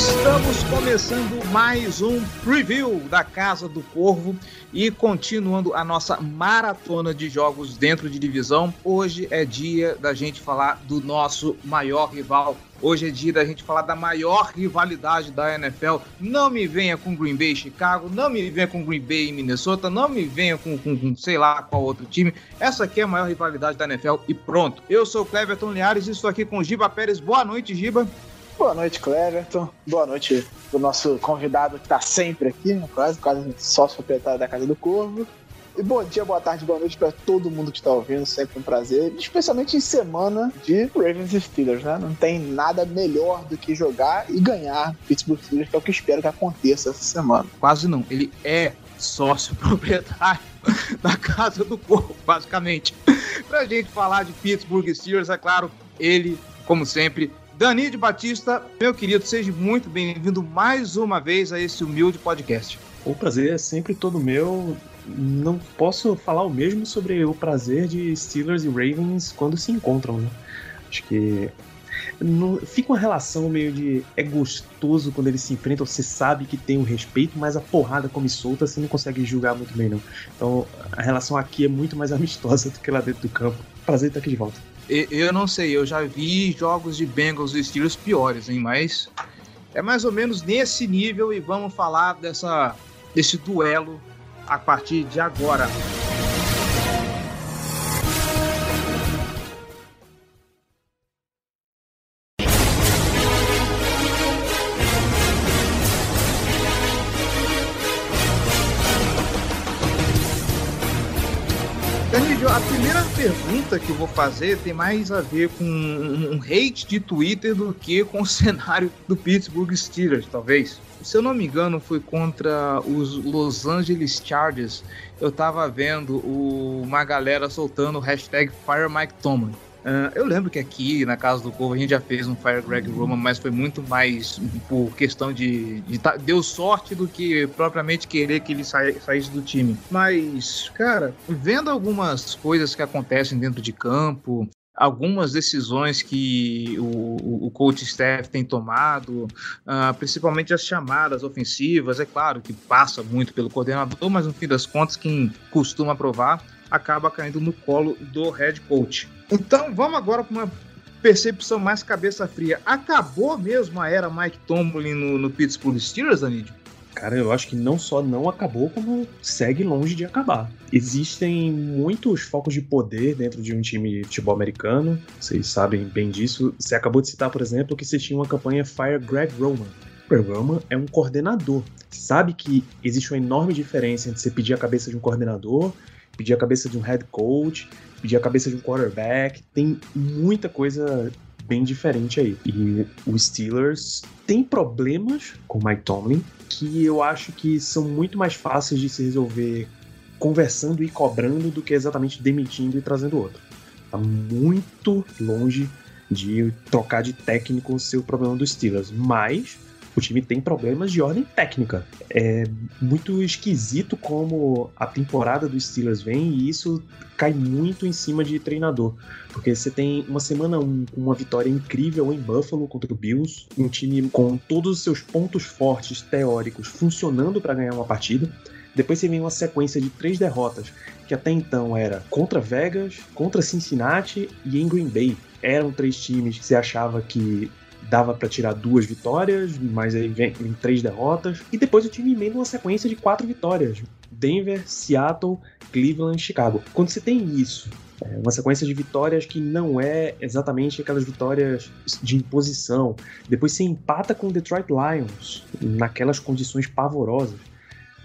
Estamos começando mais um preview da Casa do Corvo e continuando a nossa maratona de jogos dentro de divisão. Hoje é dia da gente falar do nosso maior rival. Hoje é dia da gente falar da maior rivalidade da NFL. Não me venha com Green Bay e Chicago, não me venha com Green Bay e Minnesota, não me venha com, com, com, sei lá qual outro time. Essa aqui é a maior rivalidade da NFL e pronto. Eu sou o Cleverton Liares e estou aqui com Giba Pérez. Boa noite, Giba. Boa noite, Cleverton. Boa noite pro nosso convidado que está sempre aqui, quase, quase sócio proprietário da Casa do Corvo. E bom dia, boa tarde, boa noite para todo mundo que está ouvindo, sempre um prazer, especialmente em semana de Ravens e Steelers, né? Não tem nada melhor do que jogar e ganhar Pittsburgh Steelers, que é o que espero que aconteça essa semana. Quase não, ele é sócio proprietário da Casa do Corvo, basicamente. Pra gente falar de Pittsburgh Steelers, é claro, ele, como sempre, Dani de Batista, meu querido, seja muito bem-vindo mais uma vez a esse humilde podcast. O prazer é sempre todo meu. Não posso falar o mesmo sobre o prazer de Steelers e Ravens quando se encontram, né? Acho que fica uma relação meio de. É gostoso quando eles se enfrentam, você sabe que tem o um respeito, mas a porrada come solta, você não consegue julgar muito bem, não. Então a relação aqui é muito mais amistosa do que lá dentro do campo. Prazer estar aqui de volta. Eu não sei, eu já vi jogos de Bengals e Steelers piores, hein? Mas é mais ou menos nesse nível e vamos falar dessa, desse duelo a partir de agora. Fazer tem mais a ver com um hate de Twitter do que com o cenário do Pittsburgh Steelers, talvez. Se eu não me engano, foi contra os Los Angeles Chargers. Eu tava vendo uma galera soltando o hashtag Fire Mike Tomlin. Uh, eu lembro que aqui na Casa do Corvo a gente já fez um Fire Greg Roman, mas foi muito mais por questão de, de tá, deu sorte do que propriamente querer que ele saísse do time. Mas, cara, vendo algumas coisas que acontecem dentro de campo, algumas decisões que o, o coach staff tem tomado, uh, principalmente as chamadas ofensivas, é claro que passa muito pelo coordenador, mas no fim das contas quem costuma aprovar acaba caindo no colo do head coach. Então vamos agora para uma percepção mais cabeça fria. Acabou mesmo a era Mike Tomlin no, no Pittsburgh Steelers, Anidio? Cara, eu acho que não só não acabou, como segue longe de acabar. Existem muitos focos de poder dentro de um time de futebol americano, vocês sabem bem disso. Você acabou de citar, por exemplo, que você tinha uma campanha Fire Greg Roman. Greg Roman é um coordenador. Sabe que existe uma enorme diferença entre você pedir a cabeça de um coordenador pedir a cabeça de um head coach, pedir a cabeça de um quarterback. Tem muita coisa bem diferente aí. E os Steelers têm problemas com o Mike Tomlin que eu acho que são muito mais fáceis de se resolver conversando e cobrando do que exatamente demitindo e trazendo outro. Tá muito longe de trocar de técnico ser o problema dos Steelers, mas o time tem problemas de ordem técnica. É muito esquisito como a temporada dos Steelers vem e isso cai muito em cima de treinador. Porque você tem uma semana um, com uma vitória incrível em Buffalo contra o Bills, um time com todos os seus pontos fortes teóricos funcionando para ganhar uma partida. Depois você vem uma sequência de três derrotas, que até então era contra Vegas, contra Cincinnati e em Green Bay. Eram três times que você achava que dava para tirar duas vitórias, mas aí vem, três derrotas. E depois o time emenda uma sequência de quatro vitórias: Denver, Seattle, Cleveland, Chicago. Quando você tem isso, é uma sequência de vitórias que não é exatamente aquelas vitórias de imposição. Depois você empata com o Detroit Lions naquelas condições pavorosas.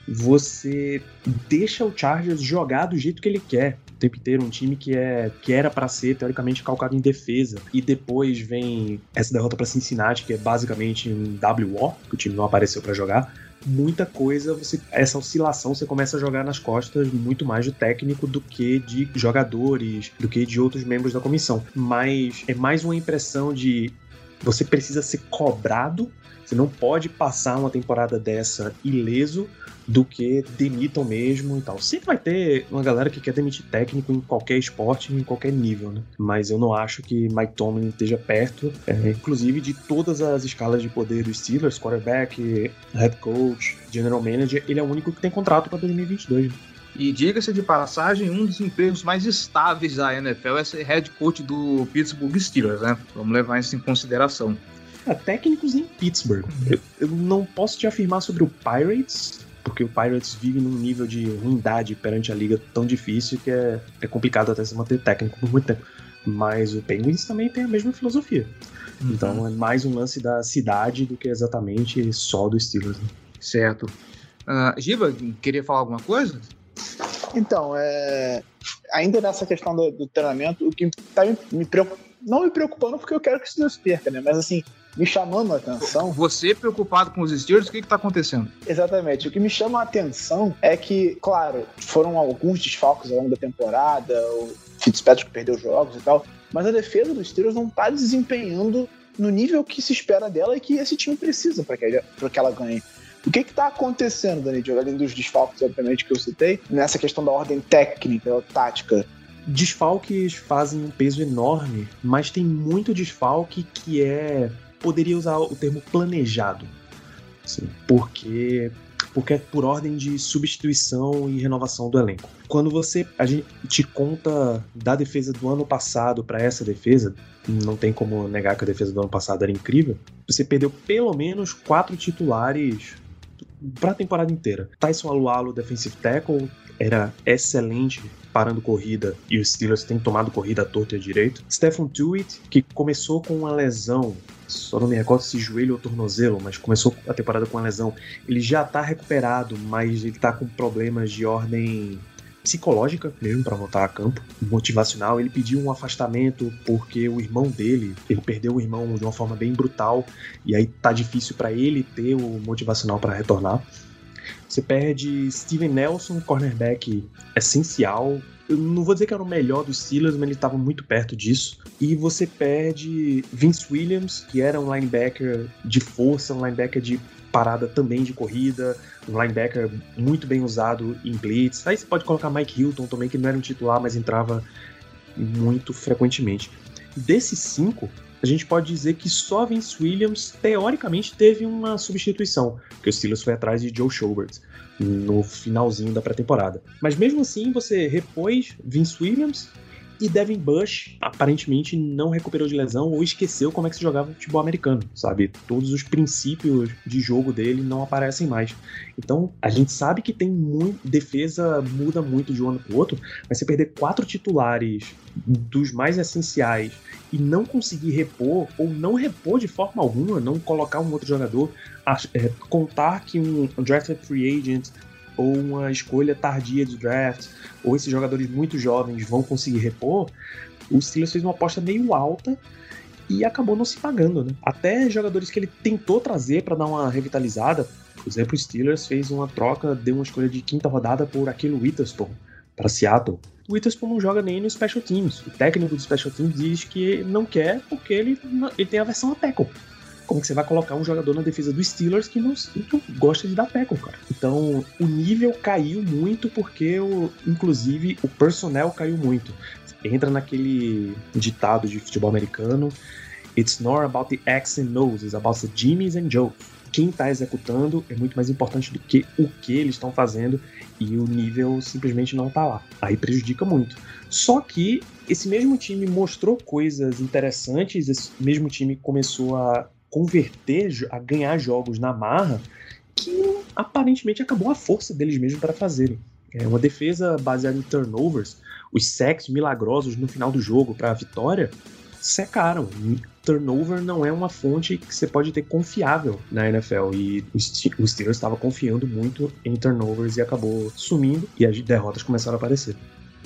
Você deixa o Chargers jogar do jeito que ele quer o tempo inteiro, um time que, é, que era para ser teoricamente calcado em defesa. E depois vem essa derrota para Cincinnati, que é basicamente um WO, que o time não apareceu para jogar. muita coisa, você essa oscilação você começa a jogar nas costas muito mais do técnico do que de jogadores, do que de outros membros da comissão. Mas é mais uma impressão de você precisa ser cobrado, você não pode passar uma temporada dessa ileso do que demitam mesmo e tal. Sempre vai ter uma galera que quer demitir técnico em qualquer esporte, em qualquer nível, né? Mas eu não acho que Mike Tomlin esteja perto, é, inclusive de todas as escalas de poder dos Steelers, quarterback, head coach, general manager, ele é o único que tem contrato para 2022. Né? E diga-se de passagem, um dos empregos mais estáveis da NFL é ser head coach do Pittsburgh Steelers, né? Vamos levar isso em consideração. É, técnicos em Pittsburgh. Eu, eu, não posso te afirmar sobre o Pirates, porque o Pirates vive num nível de ruindade perante a liga tão difícil que é, é complicado até se manter técnico por muito tempo. Mas o Penguins também tem a mesma filosofia. Uhum. Então é mais um lance da cidade do que exatamente só do Steelers. Né? Certo. Uh, Giba, queria falar alguma coisa? Então, é... ainda nessa questão do, do treinamento, o que tá me, me preocup... não me preocupando porque eu quero que o Steelers perca, né? Mas assim, me chamando a atenção. Você preocupado com os Steelers, o que está acontecendo? Exatamente. O que me chama a atenção é que, claro, foram alguns desfalques ao longo da temporada, o Fitzpatrick perdeu jogos e tal, mas a defesa dos Steelers não está desempenhando no nível que se espera dela e que esse time precisa para que, que ela ganhe. O que está acontecendo, Dani, além dos desfalques, obviamente, que eu citei, nessa questão da ordem técnica ou tática? Desfalques fazem um peso enorme, mas tem muito desfalque que é poderia usar o termo planejado, assim, porque porque é por ordem de substituição e renovação do elenco. Quando você a gente te conta da defesa do ano passado para essa defesa, não tem como negar que a defesa do ano passado era incrível. Você perdeu pelo menos quatro titulares para a temporada inteira. Tyson Alualo, defensive tackle, era excelente parando corrida e os Steelers têm tomado corrida à torta e à direito. Stephen Tuitt, que começou com uma lesão só não me recordo se joelho ou tornozelo, mas começou a temporada com uma lesão. Ele já tá recuperado, mas ele tá com problemas de ordem psicológica mesmo para voltar a campo, motivacional. Ele pediu um afastamento porque o irmão dele, ele perdeu o irmão de uma forma bem brutal e aí tá difícil para ele ter o motivacional para retornar. Você perde Steven Nelson, cornerback essencial, eu não vou dizer que era o melhor dos Steelers, mas ele estava muito perto disso. E você perde Vince Williams, que era um linebacker de força, um linebacker de parada também de corrida, um linebacker muito bem usado em blitz. Aí você pode colocar Mike Hilton também, que não era um titular, mas entrava muito frequentemente. Desses cinco, a gente pode dizer que só Vince Williams, teoricamente, teve uma substituição, porque o Steelers foi atrás de Joe Schobert no finalzinho da pré-temporada. Mas mesmo assim, você repôs Vince Williams e Devin Bush aparentemente não recuperou de lesão ou esqueceu como é que se jogava futebol americano, sabe? Todos os princípios de jogo dele não aparecem mais. Então, a gente sabe que tem muito. Defesa muda muito de um ano para outro, mas você perder quatro titulares dos mais essenciais e não conseguir repor, ou não repor de forma alguma, não colocar um outro jogador, é, contar que um drafted free agent ou uma escolha tardia de draft, ou esses jogadores muito jovens vão conseguir repor, o Steelers fez uma aposta meio alta e acabou não se pagando, né? Até jogadores que ele tentou trazer para dar uma revitalizada, por exemplo, o Steelers fez uma troca, deu uma escolha de quinta rodada por aquele Witherspoon para Seattle o Witherspoon não joga nem no Special Teams. O técnico do Special Teams diz que não quer porque ele, ele tem a versão a tackle. Como que você vai colocar um jogador na defesa dos Steelers que não, gosta de dar tackle, cara? Então, o nível caiu muito porque, o, inclusive, o personnel caiu muito. Entra naquele ditado de futebol americano It's not about the X and O's, it's about the Jimmys and Joes quem está executando é muito mais importante do que o que eles estão fazendo e o nível simplesmente não está lá. Aí prejudica muito. Só que esse mesmo time mostrou coisas interessantes, esse mesmo time começou a converter, a ganhar jogos na marra, que aparentemente acabou a força deles mesmo para fazerem. É uma defesa baseada em turnovers, os sacks milagrosos no final do jogo para a vitória secaram turnover não é uma fonte que você pode ter confiável na NFL. E o Steelers estava confiando muito em turnovers e acabou sumindo e as derrotas começaram a aparecer.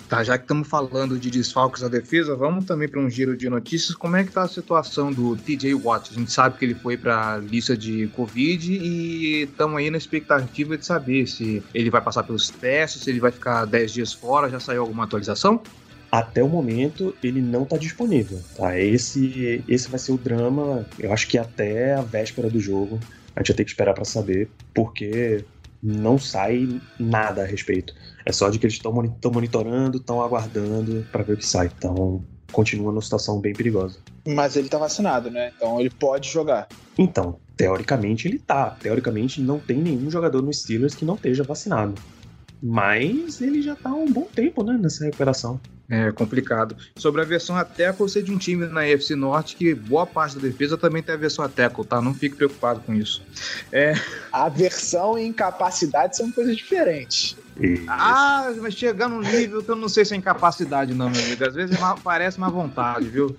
Tá, já que estamos falando de desfalques da defesa, vamos também para um giro de notícias. Como é que tá a situação do TJ Watt? A gente sabe que ele foi para a lista de Covid e estamos aí na expectativa de saber se ele vai passar pelos testes, se ele vai ficar 10 dias fora. Já saiu alguma atualização? Até o momento, ele não está disponível. Tá? Esse, esse vai ser o drama, eu acho que até a véspera do jogo. A gente vai ter que esperar para saber, porque não sai nada a respeito. É só de que eles estão monitorando, estão aguardando para ver o que sai. Então, continua numa situação bem perigosa. Mas ele tá vacinado, né? Então ele pode jogar. Então, teoricamente ele tá. Teoricamente não tem nenhum jogador no Steelers que não esteja vacinado. Mas ele já tá há um bom tempo, né, nessa recuperação. É complicado. Sobre a versão a tackle, você de um time na EFC Norte que boa parte da defesa também tem a versão a tackle, tá? Não fique preocupado com isso. É... A versão e incapacidade são coisas diferentes. Isso. Ah, vai chegar num nível que eu não sei se é incapacidade, não, meu amigo. Às vezes parece uma vontade, viu?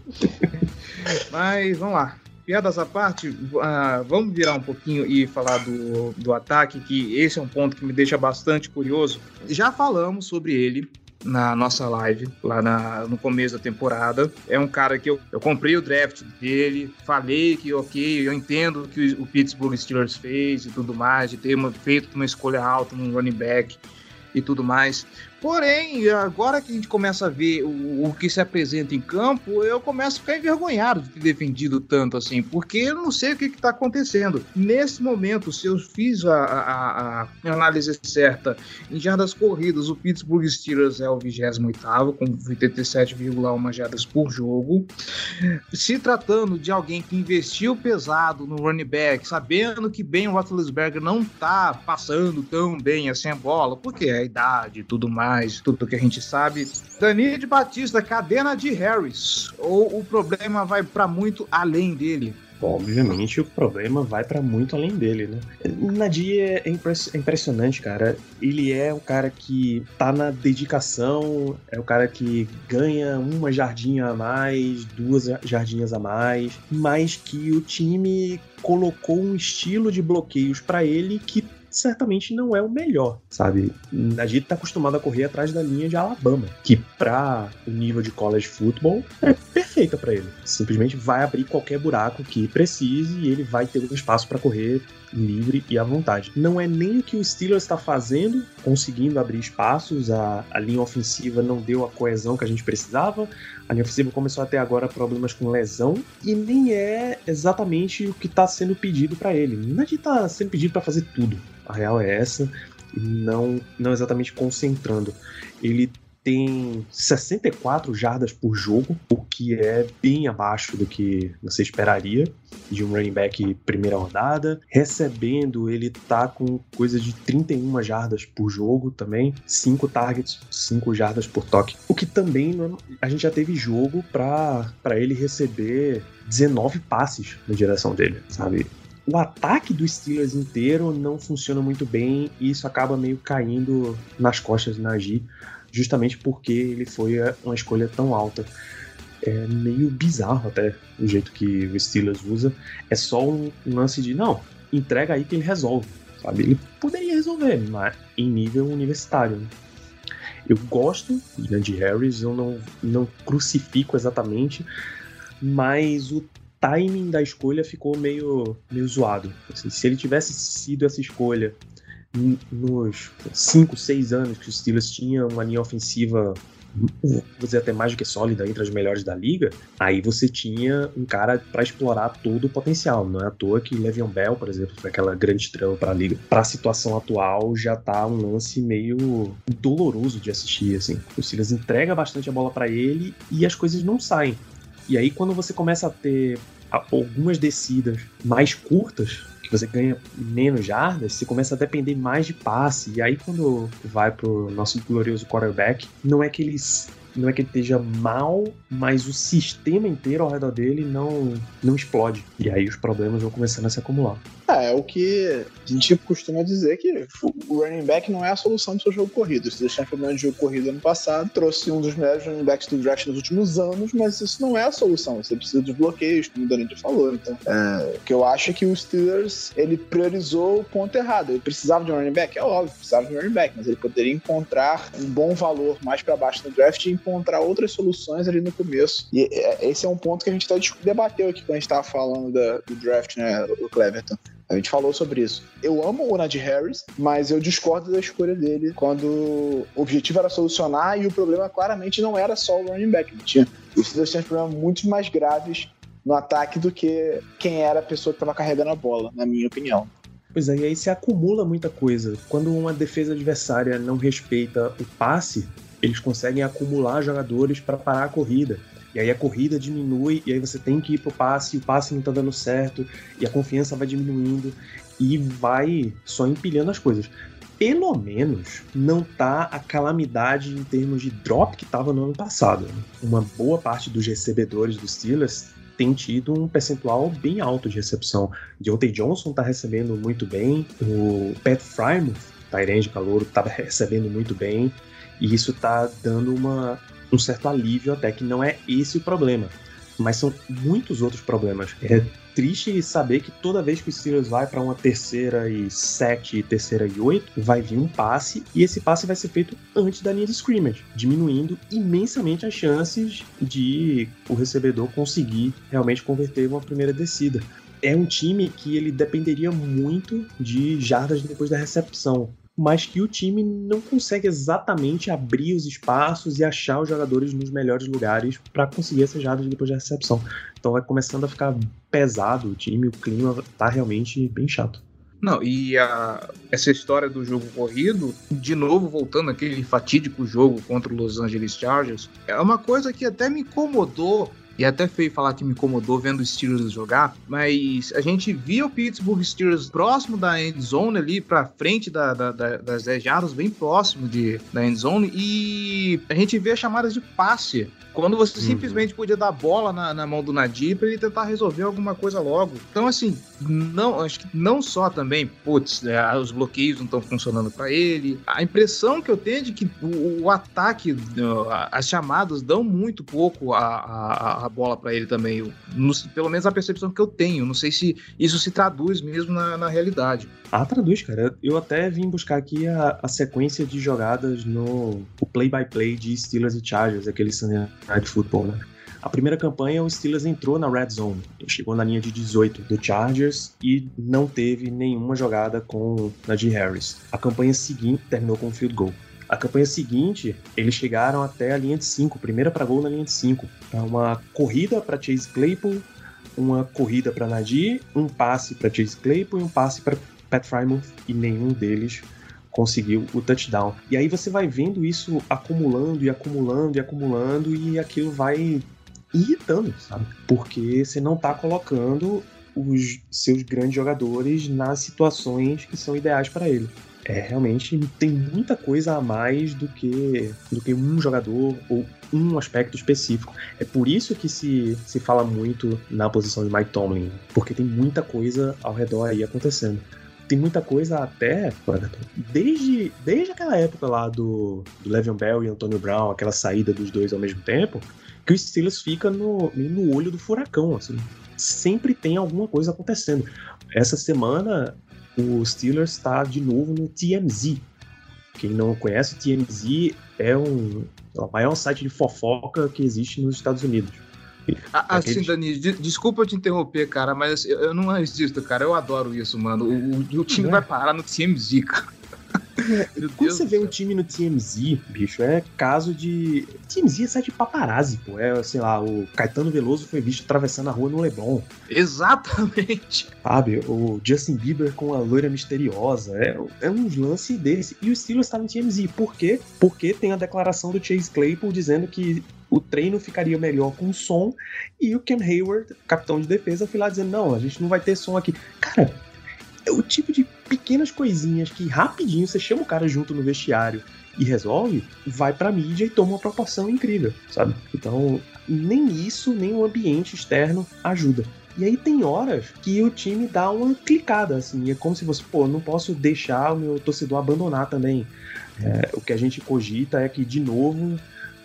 Mas vamos lá. Piadas à parte, uh, vamos virar um pouquinho e falar do, do ataque, que esse é um ponto que me deixa bastante curioso. Já falamos sobre ele na nossa live, lá na, no começo da temporada. É um cara que eu, eu comprei o draft dele, falei que, ok, eu entendo que o, o Pittsburgh Steelers fez e tudo mais, de ter uma, feito uma escolha alta num running back e tudo mais. Porém, agora que a gente começa a ver o, o, que se apresenta em campo, eu começo a ficar envergonhado de ter defendido tanto assim, porque eu não sei o que está acontecendo. Nesse momento, se eu fiz a, a, a análise certa em jardas corridas, o Pittsburgh Steelers é o 28 com 87,1 jardas por jogo. Se tratando de alguém que investiu pesado no running back, sabendo que Ben Roethlisberger não está passando tão bem assim a bola, porque é a idade e tudo mais mais, tudo que a gente sabe. Dani de Batista, cadena de Harris. Ou o problema vai para muito além dele? obviamente o problema vai para muito além dele, né? Nadir é, é impressionante, cara. Ele é um cara que tá na dedicação, é o cara que ganha uma jardinha a mais, duas jardinhas a mais, mas que o time colocou um estilo de bloqueios para ele que certamente não é o melhor, sabe? A gente tá acostumado a correr atrás da linha de Alabama, que para o nível de college football é perfeita para ele. Simplesmente vai abrir qualquer buraco que precise e ele vai ter um espaço para correr livre e à vontade. Não é nem o que o Steelers está fazendo, conseguindo abrir espaços, a, a linha ofensiva não deu a coesão que a gente precisava, a linha ofensiva começou até agora problemas com lesão e nem é exatamente o que está sendo pedido para ele. Não é que está sendo pedido para fazer tudo. A real é essa não, não exatamente concentrando. Ele tem 64 jardas por jogo, o que é bem abaixo do que você esperaria de um running back primeira rodada. Recebendo, ele tá com coisa de 31 jardas por jogo também, 5 targets, 5 jardas por toque. O que também a gente já teve jogo para ele receber 19 passes na direção dele, sabe? O ataque do Steelers inteiro não funciona muito bem e isso acaba meio caindo nas costas do Najee justamente porque ele foi é, uma escolha tão alta. É meio bizarro até o jeito que o Steelers usa. É só um, lance de, não, entrega aí que ele resolve, sabe? Ele poderia resolver, mas em nível universitário. Né? Eu gosto de Harris, eu não, não crucifico exatamente, mas o timing da escolha ficou meio, meio zoado. Assim, se ele tivesse sido essa escolha nos 5, 6 anos que os Steelers tinham uma linha ofensiva vou dizer até mais do que sólida entre as melhores da liga, aí você tinha um cara para explorar todo o potencial. Não é à toa que Le'Veon Bell, por exemplo, foi aquela grande estrela para a liga. Para a situação atual, já tá um lance meio doloroso de assistir, assim. O Steelers entrega bastante a bola para ele e as coisas não saem. E aí quando você começa a ter algumas descidas mais curtas, que você ganha menos jardas, você começa a depender mais de passe. E aí, quando vai pro nosso glorioso quarterback, não é que ele não é que ele esteja mal, mas o sistema inteiro ao redor dele não, não explode. E aí os problemas vão começando a se acumular. É, é o que a gente costuma dizer que o running back não é a solução do seu jogo corrido. Se deixar problema de jogo corrido ano passado, trouxe um dos melhores running backs do draft nos últimos anos, mas isso não é a solução. Você precisa dos bloqueios, como o Danilo falou. Então, é, o que eu acho é que o Steelers ele priorizou o ponto errado. Ele precisava de um running back, é óbvio, precisava de um running back, mas ele poderia encontrar um bom valor mais para baixo no draft encontrar outras soluções ali no começo. E é, esse é um ponto que a gente até debateu aqui quando a gente estava falando da, do draft, né, o Cleverton. A gente falou sobre isso. Eu amo o Najee Harris, mas eu discordo da escolha dele quando o objetivo era solucionar e o problema claramente não era só o running back. Tinha, os Steelers tinham problemas muito mais graves no ataque do que quem era a pessoa que estava carregando a bola, na minha opinião. Pois é, e aí se acumula muita coisa. Quando uma defesa adversária não respeita o passe, eles conseguem acumular jogadores para parar a corrida. E aí a corrida diminui, e aí você tem que ir pro passe, e o passe não tá dando certo, e a confiança vai diminuindo, e vai só empilhando as coisas. Pelo menos não tá a calamidade em termos de drop que tava no ano passado. Uma boa parte dos recebedores dos Steelers tem tido um percentual bem alto de recepção. Deontay Johnson tá recebendo muito bem, o Pat Frymouth, Tyrande Calouro, tá recebendo muito bem, e isso tá dando uma um certo alívio até que não é esse o problema. Mas são muitos outros problemas. É triste saber que toda vez que o Steelers vai para uma terceira e sete, terceira e oito, vai vir um passe e esse passe vai ser feito antes da linha de scrimmage, diminuindo imensamente as chances de o recebedor conseguir realmente converter uma primeira descida é um time que ele dependeria muito de jardas depois da recepção mas que o time não consegue exatamente abrir os espaços e achar os jogadores nos melhores lugares para conseguir essas jardas depois da recepção. Então vai começando a ficar pesado o time, o clima tá realmente bem chato. Não, e a, essa história do jogo corrido, de novo voltando aquele fatídico jogo contra o Los Angeles Chargers, é uma coisa que até me incomodou e é até feio falar que me incomodou vendo o Steelers jogar, mas a gente via o Pittsburgh Steelers próximo da end zone ali, pra frente da, da, da, das 10 jardas, bem próximo de, da end zone, e a gente vê chamadas de passe quando você uhum. simplesmente podia dar bola na, na mão do Nadir para ele tentar resolver alguma coisa logo. Então, assim, não, acho que não só também, putz, é, os bloqueios não estão funcionando para ele. A impressão que eu tenho é de que o, o ataque, as chamadas dão muito pouco a, a, a bola para ele também. No, pelo menos a percepção que eu tenho. Não sei se isso se traduz mesmo na, na realidade. Ah, traduz, cara. Eu até vim buscar aqui a, a sequência de jogadas no play-by-play -play de Steelers e Chargers, aquele Sunday Night Football, né? A primeira campanha, o Steelers entrou na red zone, chegou na linha de 18 do Chargers e não teve nenhuma jogada com Najee Harris. A campanha seguinte terminou com um field goal. A campanha seguinte, eles chegaram até a linha de 5, primeira para gol na linha de 5. Uma corrida para Chase Claypool, uma corrida para Najee, um passe para Chase Claypool e um passe para Pat Frymouth e nenhum deles conseguiu o touchdown. E aí você vai vendo isso acumulando e acumulando e acumulando e aquilo vai irritando, sabe? Porque você não tá colocando os seus grandes jogadores nas situações que são ideais para ele. É, realmente tem muita coisa a mais do que, do que um jogador ou um aspecto específico. É por isso que se, se fala muito na posição de Mike Tomlin, porque tem muita coisa ao redor aí acontecendo tem muita coisa até, desde, desde aquela época lá do, do Le'Veon Bell e Antonio Brown, aquela saída dos dois ao mesmo tempo, que o Steelers fica no, no olho do furacão, assim. Sempre tem alguma coisa acontecendo. Essa semana, o Steelers está de novo no TMZ. Quem não conhece, o TMZ é um, é o maior site de fofoca que existe nos Estados Unidos. Assim, Dani, de, desculpa te interromper, cara, mas eu, eu não resisto, cara. Eu adoro isso, mano. O, o time é. vai parar no TMZ, cara. Quando você vê um time no TMZ, bicho, é caso de. TMZ é site de paparazzi, pô. É, sei lá, o Caetano Veloso foi visto atravessando a rua no Leblon. Exatamente. Sabe, o Justin Bieber com a loira misteriosa. É, é um lance desse. E o Steelers tá no TMZ. Por quê? Porque tem a declaração do Chase Claypool dizendo que o treino ficaria melhor com som e o Ken Hayward, capitão de defesa, foi lá dizendo: não, a gente não vai ter som aqui. Cara, é o tipo de pequenas coisinhas que rapidinho você chama o cara junto no vestiário e resolve, vai pra mídia e toma uma proporção incrível, sabe? Então, nem isso, nem o ambiente externo ajuda. E aí tem horas que o time dá uma clicada, assim, é como se você, pô, não posso deixar o meu torcedor abandonar também. É, o que a gente cogita é que, de novo,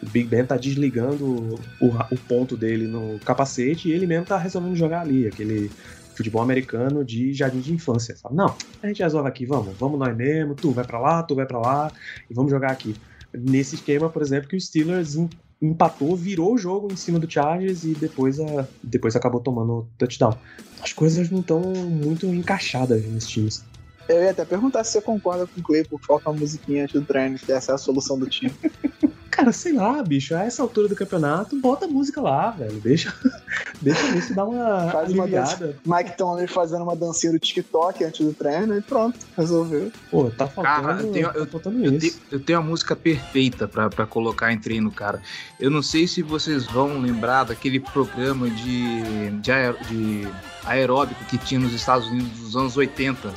o Big Ben tá desligando o, o ponto dele no capacete e ele mesmo tá resolvendo jogar ali, aquele futebol americano de jardim de infância. Sabe? Não, a gente resolve aqui, vamos, vamos nós mesmo, tu vai para lá, tu vai para lá e vamos jogar aqui. Nesse esquema, por exemplo, que o Steelers empatou, virou o jogo em cima do Chargers e depois, a, depois acabou tomando touchdown. As coisas não estão muito encaixadas nesses times. Eu ia até perguntar se você concorda com o Clay por falta uma musiquinha antes do treino, que essa é a solução do time. Cara, sei lá, bicho, a essa altura do campeonato, bota a música lá, velho. Deixa, deixa isso dar uma Faz aliviada. Uma Mike Tomlin fazendo uma dancinha do TikTok antes do treino e pronto, resolveu. Pô, tá faltando, Cara, eu tenho, tá eu, faltando eu, isso. eu tenho a música perfeita pra, pra colocar em treino, cara. Eu não sei se vocês vão lembrar daquele programa de, de, aer- de aeróbico que tinha nos Estados Unidos dos anos 80,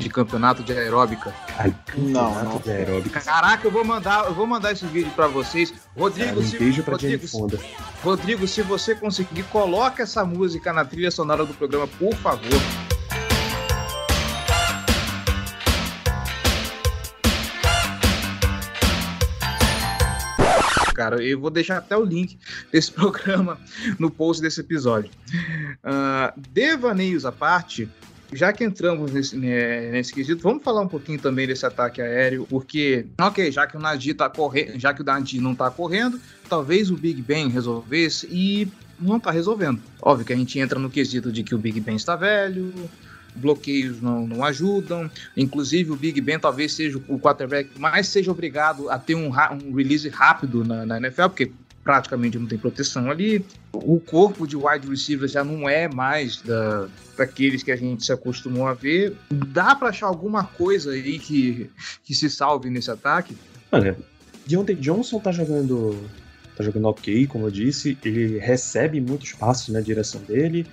de campeonato de aeróbica. Ai, Não, campeonato não. de aeróbica. Caraca, eu vou mandar, eu vou mandar esse vídeo pra vocês. Rodrigo, Cara, um se, beijo pra Rodrigo, Fonda. Rodrigo, se você conseguir, coloca essa música na trilha sonora do programa, por favor. Cara, eu vou deixar até o link desse programa no post desse episódio. Ah, devaneios à parte, já que entramos nesse, né, nesse quesito, vamos falar um pouquinho também desse ataque aéreo, porque, ok, já que o Nadir tá correndo, já que o Nadir não tá correndo, talvez o Big Ben resolvesse e não tá resolvendo. Óbvio que a gente entra no quesito de que o Big Ben está velho, bloqueios não, não ajudam, inclusive o Big Ben talvez seja o quarterback mais seja obrigado a ter um, um release rápido na, na NFL, porque praticamente não tem proteção ali. O corpo de wide receiver já não é mais da, daqueles que a gente se acostumou a ver. Dá para achar alguma coisa aí que, que se salve nesse ataque? Olha, Deontay Johnson tá jogando. tá jogando ok, como eu disse. Ele recebe muitos passos na direção dele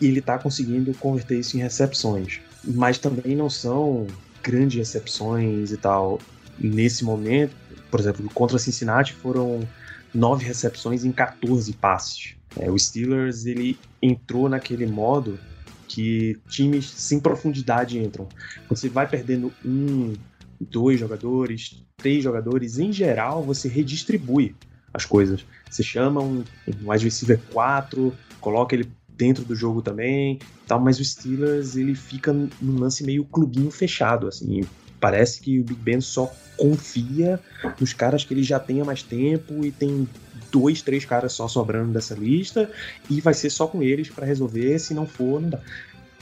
e ele tá conseguindo converter isso em recepções. Mas também não são grandes recepções e tal. Nesse momento, por exemplo, contra Cincinnati foram nove recepções em 14 passes. É, o Steelers ele entrou naquele modo que times sem profundidade entram. Você vai perdendo um, dois jogadores, três jogadores, em geral você redistribui as coisas. Você chama um, um wide receiver 4, coloca ele dentro do jogo também, tal, mas o Steelers ele fica num lance meio clubinho fechado, assim. Parece que o Big Ben só confia nos caras que ele já tem há mais tempo e tem dois, três caras só sobrando dessa lista e vai ser só com eles para resolver, se não for, não dá.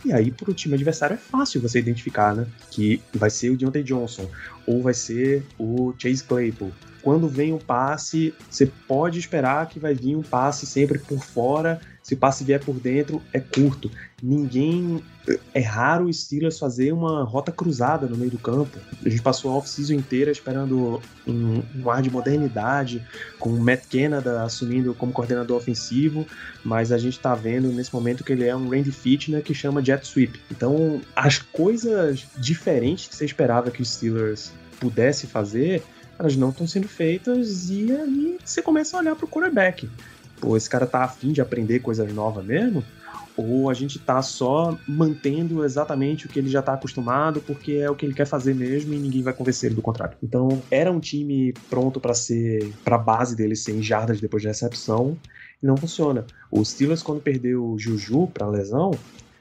E aí, pro time adversário, é fácil você identificar, né? Que vai ser o Deontay Johnson ou vai ser o Chase Claypool. Quando vem um passe, você pode esperar que vai vir um passe sempre por fora. Se o passe vier por dentro, é curto. Ninguém. É raro o Steelers fazer uma rota cruzada no meio do campo. A gente passou a off-season inteira esperando um, um ar de modernidade, com o Matt Canada assumindo como coordenador ofensivo, mas a gente tá vendo nesse momento que ele é um Randy Fitner que chama jet sweep. Então, as coisas diferentes que você esperava que o Steelers pudesse fazer, elas não estão sendo feitas e aí você começa a olhar pro quarterback. Pô, esse cara tá afim de aprender coisas novas mesmo? Ou a gente tá só mantendo exatamente o que ele já tá acostumado porque é o que ele quer fazer mesmo e ninguém vai convencer ele do contrário. Então, era um time pronto para ser para base dele ser em jardas depois de recepção e não funciona. O Steelers quando perdeu o Juju para lesão,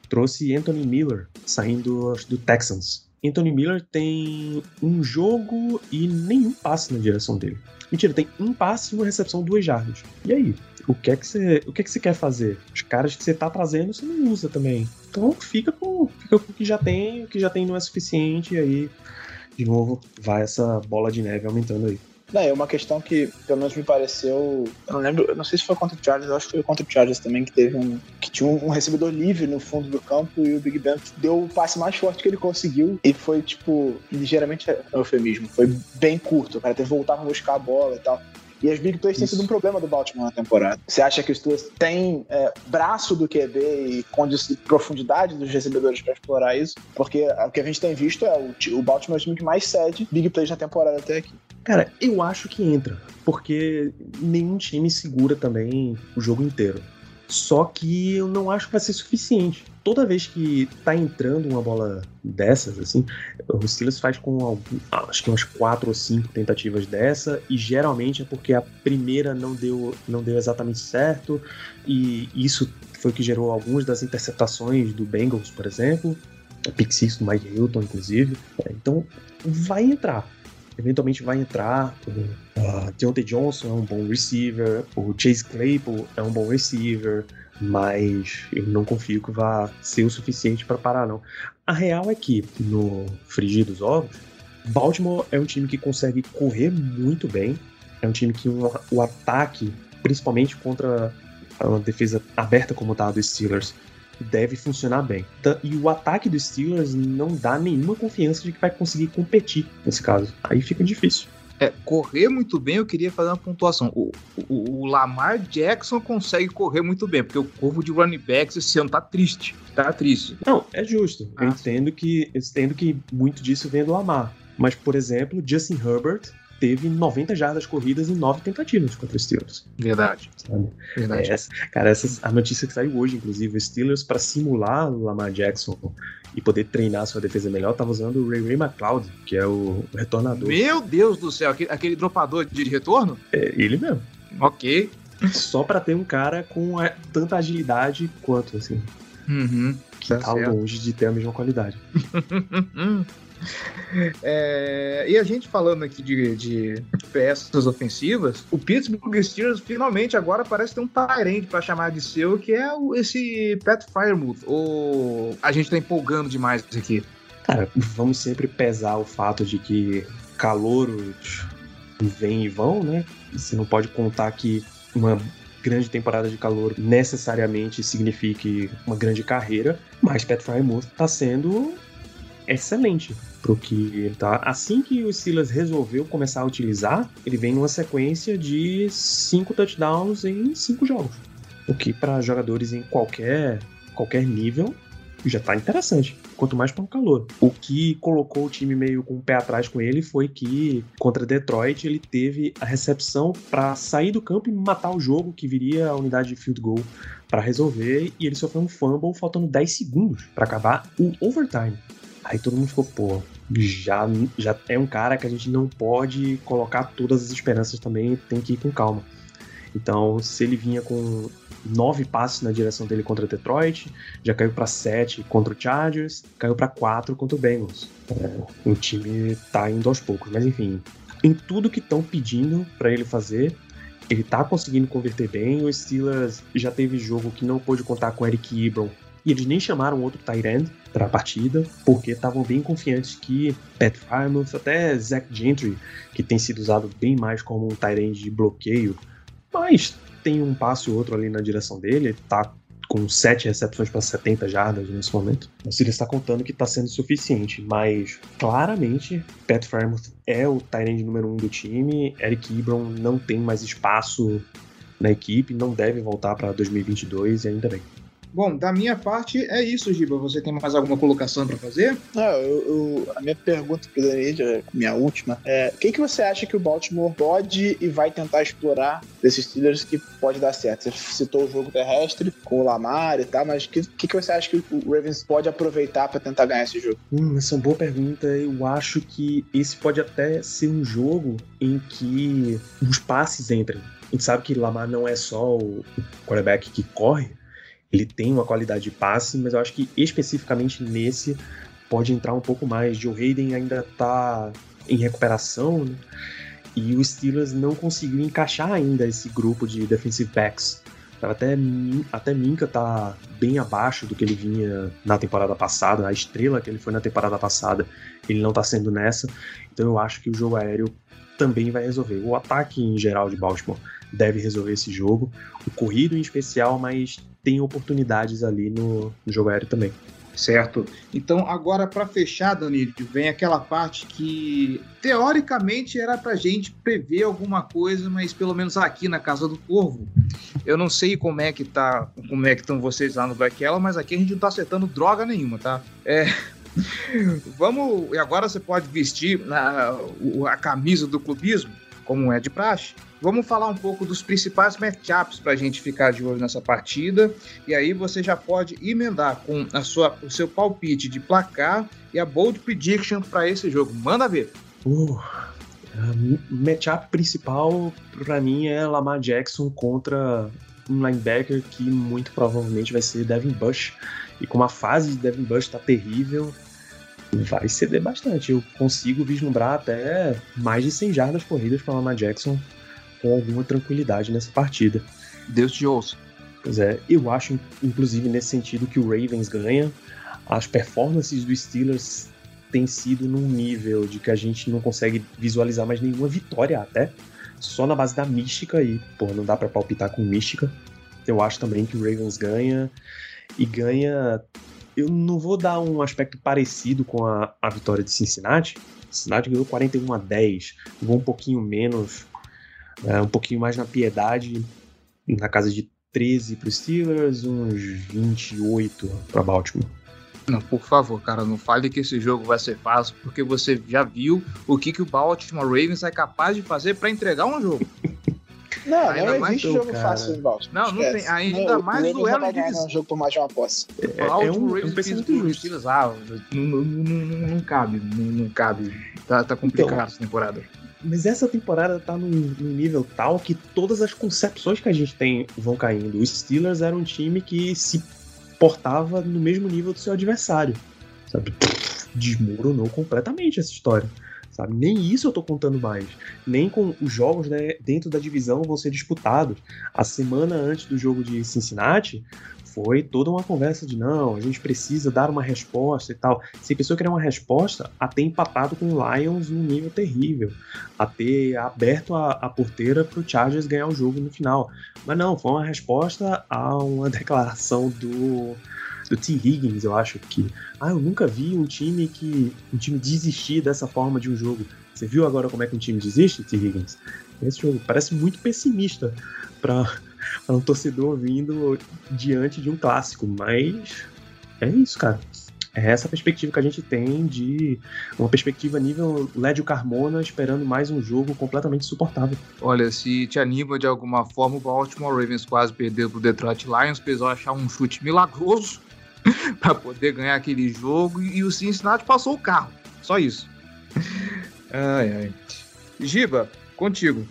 trouxe Anthony Miller saindo do Texans. Anthony Miller tem um jogo e nenhum passe na direção dele. Mentira, tem um passe e uma recepção, duas jardas. E aí? O que é que você, o que é que você quer fazer? Os caras que você tá trazendo você não usa também. Então fica com, fica com o que já tem, o que já tem não é suficiente e aí de novo vai essa bola de neve aumentando aí. É uma questão que, pelo menos me pareceu. Eu não lembro, eu não sei se foi contra o Chargers, acho que foi contra o Chargers também, que teve um. que tinha um, um recebedor livre no fundo do campo e o Big Ben deu o passe mais forte que ele conseguiu e foi, tipo, ligeiramente eufemismo, foi bem curto. O cara teve que voltar pra buscar a bola e tal. E as big plays têm sido um problema do Baltimore na temporada. Você acha que os Steelers têm é, braço do QB e profundidade dos recebedores para explorar isso? Porque o que a gente tem visto é o, o Baltimore é o time que mais cede big plays na temporada até aqui. Cara, eu acho que entra, porque nenhum time segura também o jogo inteiro. Só que eu não acho que vai ser suficiente. Toda vez que tá entrando uma bola dessas, assim, o Steelers faz com algum, acho que umas quatro ou cinco tentativas dessa, e geralmente é porque a primeira não deu, não deu exatamente certo, e isso foi o que gerou algumas das interceptações do Bengals, por exemplo, six do Mike Hilton, inclusive. Então, vai entrar eventualmente vai entrar. O uh, Deontay Johnson é um bom receiver, o Chase Claypool é um bom receiver, mas eu não confio que vá ser o suficiente para parar, não. A real é que, no frigir dos ovos, Baltimore é um time que consegue correr muito bem, é um time que o, ataque, principalmente contra uma defesa aberta como tá a dos Steelers, deve funcionar bem. E o ataque dos Steelers não dá nenhuma confiança de que vai conseguir competir nesse caso. Aí fica difícil. É, correr muito bem, eu queria fazer uma pontuação. O, o, o, Lamar Jackson consegue correr muito bem, porque o corpo de running backs esse ano tá triste. Tá triste. Não, é justo. Ah, eu entendo que, eu entendo que muito disso vem do Lamar. Mas, por exemplo, Justin Herbert teve 90 jardas corridas em 9 tentativas contra os Steelers. Verdade. Sabe? Verdade. É, essa, cara, essa, a notícia que saiu hoje, inclusive, os Steelers, para simular o Lamar Jackson e poder treinar sua defesa melhor, tava usando o Ray Ray McLeod, que é o retornador. Meu Deus do céu, aquele, aquele dropador de retorno? É ele mesmo. Ok. Só para ter um cara com a, tanta agilidade quanto, assim. Uhum, que tá, tá longe de ter a mesma qualidade. É, e a gente falando aqui de, de peças ofensivas, o Pittsburgh Steelers finalmente agora parece ter um Tyrande para chamar de seu, que é o, esse Pat Firemouth. Ou a gente tá empolgando demais aqui? Cara, vamos sempre pesar o fato de que calouros vêm e vão, né? Você não pode contar que uma grande temporada de calor necessariamente signifique uma grande carreira, mas Pat Frymouth está sendo excelente pro que ele tá. Assim que o Silas resolveu começar a utilizar, ele vem numa sequência de cinco touchdowns em cinco jogos. O que para jogadores em qualquer qualquer nível já tá interessante. Quanto mais para um calor. O que colocou o time meio com o pé atrás com ele foi que contra Detroit ele teve a recepção para sair do campo e matar o jogo, que viria a unidade de field goal para resolver, e ele sofreu um fumble faltando 10 segundos para acabar o overtime. Aí todo mundo ficou, pô, já, já é um cara que a gente não pode colocar todas as esperanças também, tem que ir com calma. Então, se ele vinha com nove passes na direção dele contra Detroit, já caiu para sete contra o Chargers, caiu para quatro contra o Bengals. É, o time tá indo aos poucos, mas enfim, em tudo que estão pedindo para ele fazer, ele tá conseguindo converter bem. O Steelers já teve jogo que não pôde contar com Eric Ebron e eles nem chamaram outro Tyrant para a partida, porque estavam bem confiantes que Pat Frymouth, até Zach Gentry, que tem sido usado bem mais como um Tyrant de bloqueio, mas tem um passo ou outro ali na direção dele, tá com 7 recepções para 70 jardas nesse momento. O Steelers está contando que está sendo suficiente, mas claramente Pat Frymouth é o Tyrant número 1 um do time, Eric Ebron não tem mais espaço na equipe, não deve voltar para 2022 e ainda bem. Bom, da minha parte é isso, Giba. Você tem mais alguma colocação para fazer? Não, eu, eu, a minha pergunta para o Danilo, minha última, é o que, que você acha que o Baltimore pode e vai tentar explorar desses Steelers que pode dar certo? Você citou o jogo terrestre com o Lamar e tal, mas o que, que, que você acha que o Ravens pode aproveitar para tentar ganhar esse jogo? Hum, essa é uma boa pergunta. Eu acho que esse pode até ser um jogo em que os passes entrem. A gente sabe que Lamar não é só o quarterback que corre, ele tem uma qualidade de passe, mas eu acho que especificamente nesse pode entrar um pouco mais. Joe Hayden ainda está em recuperação, né? E o Steelers não conseguiu encaixar ainda esse grupo de defensive backs. Até, até Minka tá bem abaixo do que ele vinha na temporada passada, a estrela que ele foi na temporada passada, ele não tá sendo nessa. Então eu acho que o jogo aéreo também vai resolver. O ataque em geral de Baltimore deve resolver esse jogo. O corrido em especial, mas tem oportunidades ali no, no jogo aéreo também. Certo. Então, agora para fechar, Danilo, vem aquela parte que teoricamente era pra gente prever alguma coisa, mas pelo menos aqui na Casa do Corvo, eu não sei como é que tá, como é que estão vocês lá no Black mas aqui a gente não tá acertando droga nenhuma, tá? É, Vamos. E agora você pode vestir a, a camisa do clubismo, como é de praxe. Vamos falar um pouco dos principais matchups para a gente ficar de olho nessa partida. E aí você já pode emendar com a sua, o seu palpite de placar e a bold prediction para esse jogo. Manda ver. Uh, matchup principal para mim é Lamar Jackson contra um linebacker que muito provavelmente vai ser Devin Bush. E como a fase de Devin Bush está terrível, vai ceder bastante. Eu consigo vislumbrar até mais de 100 jardas corridas para Lamar Jackson com alguma tranquilidade nessa partida. Deus te ouça. Pois é, eu acho, inclusive, nesse sentido, que o Ravens ganha. As performances dos Steelers têm sido num nível de que a gente não consegue visualizar mais nenhuma vitória até. Só na base da mística, e, pô, não dá para palpitar com mística. Eu acho também que o Ravens ganha. E ganha eu não vou dar um aspecto parecido com a, a vitória de Cincinnati. Cincinnati ganhou 41 a 10, vou um pouquinho menos, é, um pouquinho mais na piedade, na casa de 13 para os Steelers, uns 28 para Baltimore. Não, por favor, cara, não fale que esse jogo vai ser fácil, porque você já viu o que, que o Baltimore Ravens é capaz de fazer para entregar um jogo. Não, ainda não existe jogo cara. fácil em Baltimore. Não, não tem. Ainda não, mais o duelo de divisão. um jogo por mais de uma posse. É, é, é um, um pensamento justo. Ah, não, não, não, não cabe, não, não cabe. Tá, tá complicado então, essa temporada. Mas essa temporada tá num, num, nível tal que todas as concepções que a gente tem vão caindo. Os Steelers eram um time que se portava no mesmo nível do seu adversário. Sabe? Desmoronou completamente essa história sabe? Nem isso eu tô contando mais. Nem com os jogos né, dentro da divisão vão ser disputados. A semana antes do jogo de Cincinnati foi toda uma conversa de não, a gente precisa dar uma resposta e tal. Se a pessoa querer uma resposta, a ter empatado com o Lions num nível terrível, a ter aberto a, a porteira para o Chargers ganhar o jogo no final. Mas não, foi uma resposta a uma declaração do do T. Higgins, eu acho que. Ah, eu nunca vi um time que. um time desistir dessa forma de um jogo. Você viu agora como é que um time desiste, T. Higgins? Esse jogo parece muito pessimista para um torcedor vindo diante de um clássico, mas é isso, cara. É essa perspectiva que a gente tem de uma perspectiva nível Lédio Carmona esperando mais um jogo completamente suportável. Olha, se te anima de alguma forma, o Baltimore Ravens quase perdeu pro Detroit Lions, precisou achar um chute milagroso para poder ganhar aquele jogo e o Cincinnati passou o carro. Só isso. Ai, ai. Giba, contigo.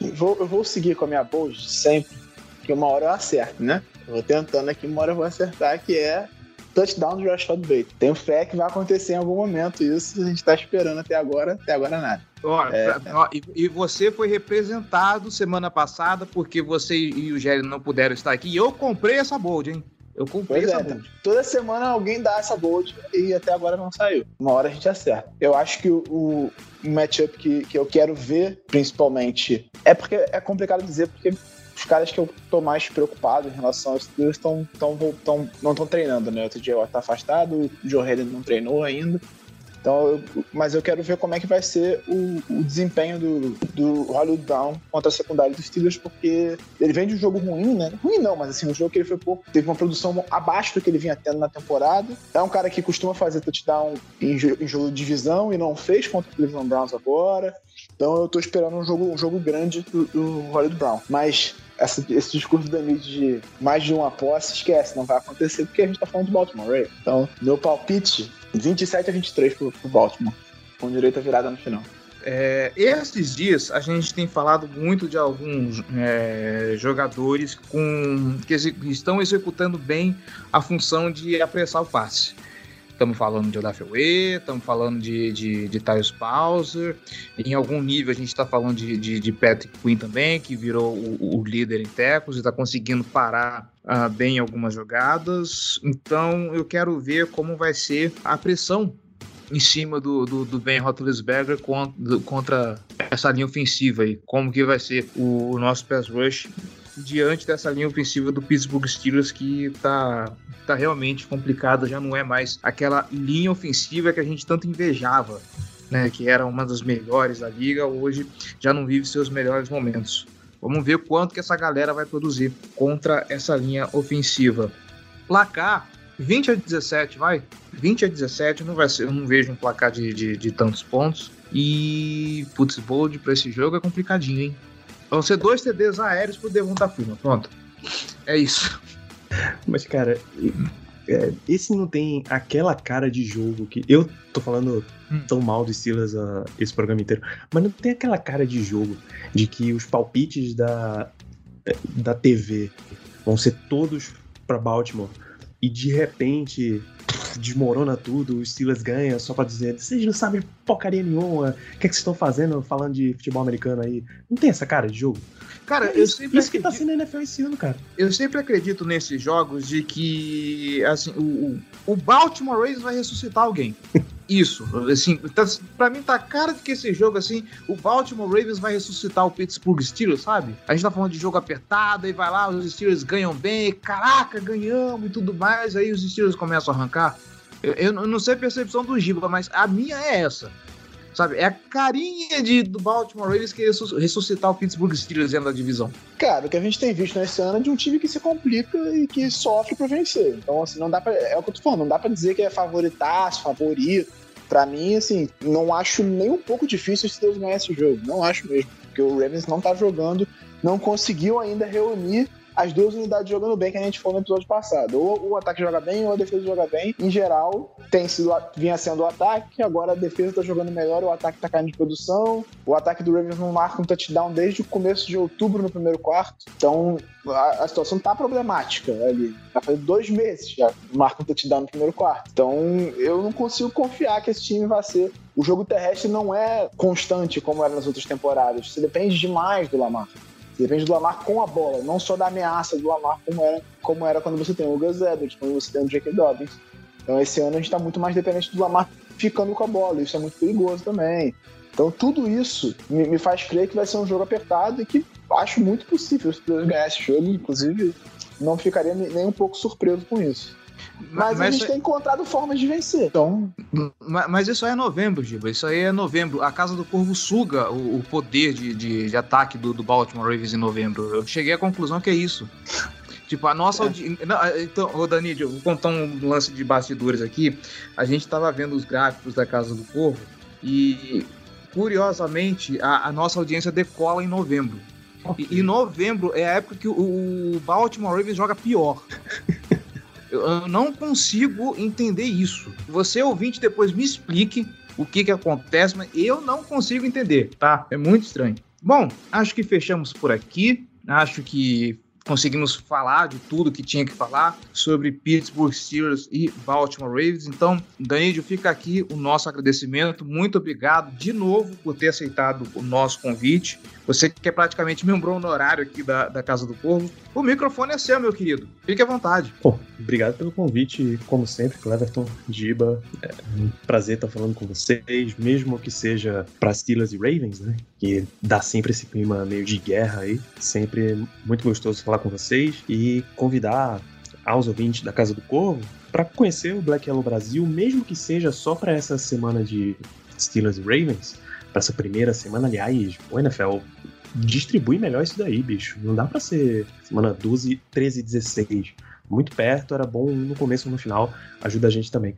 Eu vou, eu vou seguir com a minha bold sempre, que uma hora eu acerto, né? Eu vou tentando aqui, uma hora eu vou acertar, que é touchdown do Rashad Bateman. Tenho fé que vai acontecer em algum momento isso, a gente tá esperando até agora, até agora nada. Olha, é, ó, e, e, você foi representado semana passada porque você e o Gério não puderam estar aqui e eu comprei essa bold, hein? Eu comprei pois essa é, Toda semana alguém dá essa bold e até agora não saiu. Uma hora a gente acerta. Eu acho que o, o matchup que, que eu quero ver, principalmente, é porque é complicado dizer, porque os caras que eu tô mais preocupado em relação aos Steelers estão tão, tão, não estão treinando, né? Outro dia tá afastado, o Joe Haley não treinou ainda. Então, eu, mas eu quero ver como é que vai ser o, o desempenho do, do Hollywood Brown contra a secundária dos Steelers, porque ele vem de um jogo ruim, né? Ruim não, mas assim, um jogo que ele foi pouco, teve uma produção abaixo do que ele vinha tendo na temporada. É um cara que costuma fazer touchdown em, em jogo de divisão e não fez contra o Cleveland Browns agora. Então eu tô esperando um jogo, um jogo grande do, do Hollywood Brown. Mas essa, esse discurso da mídia de mais de uma posse, esquece, não vai acontecer porque a gente tá falando de Baltimore, Ray. Então, meu palpite 27 a 23 pro, pro Baltimore, com direito a virada no final. É, esses dias a gente tem falado muito de alguns é, jogadores com, que estão executando bem a função de apressar o passe. Estamos falando de Odafe estamos falando de, de, de Tyus Bowser. Em algum nível a gente está falando de, de, de, Patrick Quinn também, que virou o, o líder em tecos e está conseguindo parar uh, bem algumas jogadas. Então eu quero ver como vai ser a pressão em cima do, do, do Ben Roethlisberger contra, contra essa linha ofensiva aí. Como que vai ser o, o nosso pass rush diante dessa linha ofensiva do Pittsburgh Steelers que tá, tá realmente complicada, já não é mais aquela linha ofensiva que a gente tanto invejava, né, que era uma das melhores da liga, hoje já não vive seus melhores momentos. Vamos ver quanto que essa galera vai produzir contra essa linha ofensiva. Placar 20 a 17, vai? 20 a 17, não vai ser, eu não vejo um placar de, de, de tantos pontos. E putz, bold pra esse jogo é complicadinho, hein? Vão ser dois TDs aéreos pro Devonta Freeman. Pronto. É isso. Mas, cara, é, esse não tem aquela cara de jogo que. Eu tô falando hum. tão mal do Steelers uh, esse programa inteiro, mas não tem aquela cara de jogo de que os palpites da, da TV vão ser todos para Baltimore e de repente desmorona tudo, o Steelers ganha só pra dizer, vocês não sabem porcaria nenhuma, o que, é que vocês estão fazendo falando de futebol americano aí? Não tem essa cara de jogo? Cara, é eu isso, sempre isso acredito, que tá sendo NFL esse ano, cara. Eu sempre acredito nesses jogos de que assim, o, o Baltimore Ravens vai ressuscitar alguém. Isso, assim, tá, pra mim tá cara de que esse jogo, assim, o Baltimore Ravens vai ressuscitar o Pittsburgh Steelers, sabe? A gente tá falando de jogo apertado, e vai lá, os Steelers ganham bem, caraca, ganhamos e tudo mais, aí os Steelers começam a arrancar. Eu, eu não sei a percepção do Giba, mas a minha é essa. Sabe? É a carinha de, do Baltimore Ravens querer ressuscitar o Pittsburgh Steelers dentro da divisão. Cara, o que a gente tem visto nesse ano é de um time que se complica e que sofre pra vencer. Então, assim, não dá pra. É o que eu tô falando, não dá pra dizer que é favoritaço, favorito. Pra mim, assim, não acho nem um pouco difícil se Deus ganhar esse jogo. Não acho mesmo. Porque o Ravens não tá jogando, não conseguiu ainda reunir as duas unidades jogando bem que a gente falou no episódio passado. Ou o ataque joga bem ou a defesa joga bem. Em geral, tem sido, vinha sendo o ataque, agora a defesa tá jogando melhor, o ataque tá caindo de produção. O ataque do Ravens não marca um touchdown desde o começo de outubro no primeiro quarto. Então, a, a situação tá problemática ali. Já faz dois meses já marca um touchdown no primeiro quarto. Então, eu não consigo confiar que esse time vai ser o jogo terrestre não é constante como era nas outras temporadas. Você depende demais do Lamar. Depende do Lamar com a bola, não só da ameaça do Lamar como era, como era quando você tem o Gus Edwards, quando você tem o J.K. Dobbins. Então esse ano a gente está muito mais dependente do Lamar ficando com a bola, isso é muito perigoso também. Então tudo isso me, me faz crer que vai ser um jogo apertado e que acho muito possível os Steelers ganhar esse jogo, inclusive não ficaria nem um pouco surpreso com isso. Mas, mas a gente tem encontrado formas de vencer. Então. Mas, mas, isso aí é novembro, Giba. Isso aí é novembro. A Casa do Corvo suga o, o poder de, de, de, ataque do, do Baltimore Ravens em novembro. Eu cheguei à conclusão que é isso. Tipo, a nossa é. audiência. Então, ô Danilo, vou contar um lance de bastidores aqui. A gente tava vendo os gráficos da Casa do Corvo e, curiosamente, a, a nossa audiência decola em novembro. Okay. E, e novembro é a época que o, o Baltimore Ravens joga pior. Eu não consigo entender isso. Você, ouvinte, depois me explique o que, que acontece, mas eu não consigo entender, tá? É muito estranho. Bom, acho que fechamos por aqui. Acho que conseguimos falar de tudo que tinha que falar sobre Pittsburgh Steelers e Baltimore Ravens. Então, Danilo, fica aqui o nosso agradecimento. Muito obrigado de novo por ter aceitado o nosso convite. Você que é praticamente membro honorário aqui da, da Casa do Corvo. O microfone é seu, meu querido. Fique à vontade. Obrigado pelo convite, como sempre, Cleverton, Giba. É um prazer estar falando com vocês, mesmo que seja para Steelers e Ravens, né? Que dá sempre esse clima meio de guerra aí. Sempre muito gostoso falar com vocês e convidar aos ouvintes da Casa do Corvo para conhecer o Black Yellow Brasil, mesmo que seja só para essa semana de Steelers e Ravens para essa primeira semana. Aliás, o NFL distribui melhor isso daí, bicho. Não dá para ser semana 12, 13 16. Muito perto, era bom no começo ou no final. Ajuda a gente também.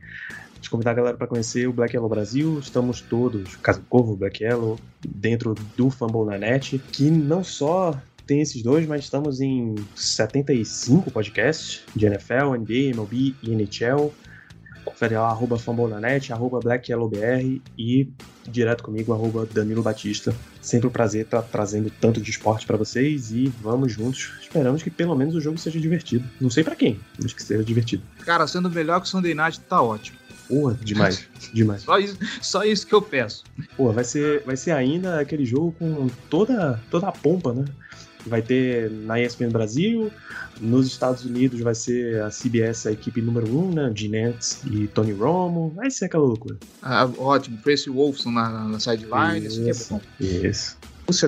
De convidar a galera para conhecer o Black Yellow Brasil. Estamos todos, Casa do Corvo, Black Yellow, dentro do Fumble na Net, que não só tem esses dois, mas estamos em 75 podcasts de NFL, NBA, MLB e NHL. Confere lá, arroba Fambonanet, arroba BlackYellowBR e direto comigo, arroba Danilo Batista. Sempre um prazer estar tá trazendo tanto de esporte para vocês e vamos juntos. Esperamos que pelo menos o jogo seja divertido. Não sei para quem, mas que seja divertido. Cara, sendo melhor que o Sunday Night, tá ótimo. Porra, demais, demais. Só isso, só isso que eu peço. Pô, vai ser, vai ser ainda aquele jogo com toda, toda a pompa, né? Vai ter na ESPN Brasil, nos Estados Unidos vai ser a CBS, a equipe número 1, um, né? Ginets e Tony Romo, vai ser aquela loucura. Ah, ótimo, Tracy Wolfson na, na sideline, isso, isso que é bom. Isso.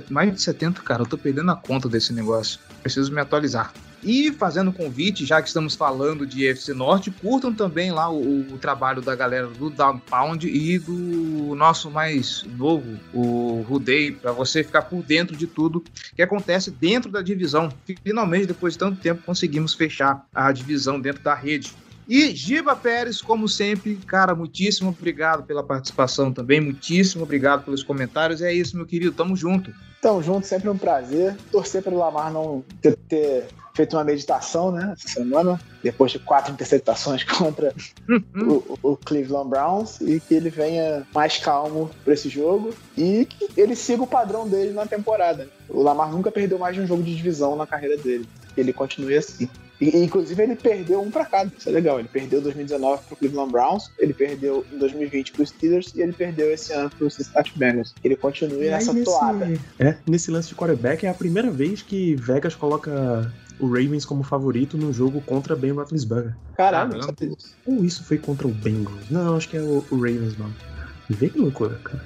Mais de 70, cara. Eu tô perdendo a conta desse negócio. Preciso me atualizar. E fazendo convite, já que estamos falando de FC Norte, curtam também lá o, o trabalho da galera do Down Pound e do nosso mais novo, o Rudei, para você ficar por dentro de tudo que acontece dentro da divisão. Finalmente, depois de tanto tempo, conseguimos fechar a divisão dentro da rede. E Giba Pérez, como sempre, cara, muitíssimo obrigado pela participação também, muitíssimo obrigado pelos comentários. É isso, meu querido, tamo junto. Tamo junto, sempre um prazer. Torcer para o Lamar não ter, ter, feito uma meditação, né, essa semana, depois de quatro interceptações contra o, o, Cleveland Browns, e que ele venha mais calmo para esse jogo e que ele siga o padrão dele na temporada. O Lamar nunca perdeu mais de um jogo de divisão na carreira dele. Ele continue assim. E, inclusive, ele perdeu um para cada, isso é legal. Ele perdeu 2019 pro Cleveland Browns, ele perdeu em 2020 pro Steelers e ele perdeu esse ano pro Cincinnati Bengals. Ele continue nessa nesse, toada. É, nesse lance de quarterback é a primeira vez que Vegas coloca o Ravens como favorito no jogo contra Ben Roethlisberger. Caralho, Ou isso foi contra o Bengals? Não, acho que é o, o Ravens, mano. Vê que loucura, cara.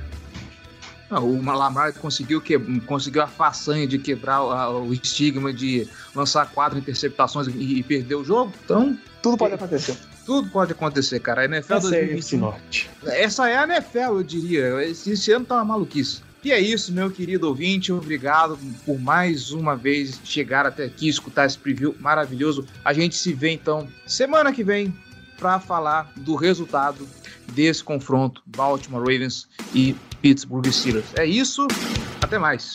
O Lamar conseguiu, que, conseguiu a façanha de quebrar o, o estigma de lançar quatro interceptações e, e, perder o jogo. Então. Tudo pode acontecer. Tudo pode acontecer, cara. A NFL Essa 2025. Norte. Essa é a NFL, eu diria. Esse, esse ano tá uma maluquice. E é isso, meu querido ouvinte. Obrigado por mais uma vez chegar até aqui, escutar esse preview maravilhoso. A gente se vê então semana que vem para falar do resultado desse confronto Baltimore Ravens e Pittsburgh Steelers. É isso, até mais.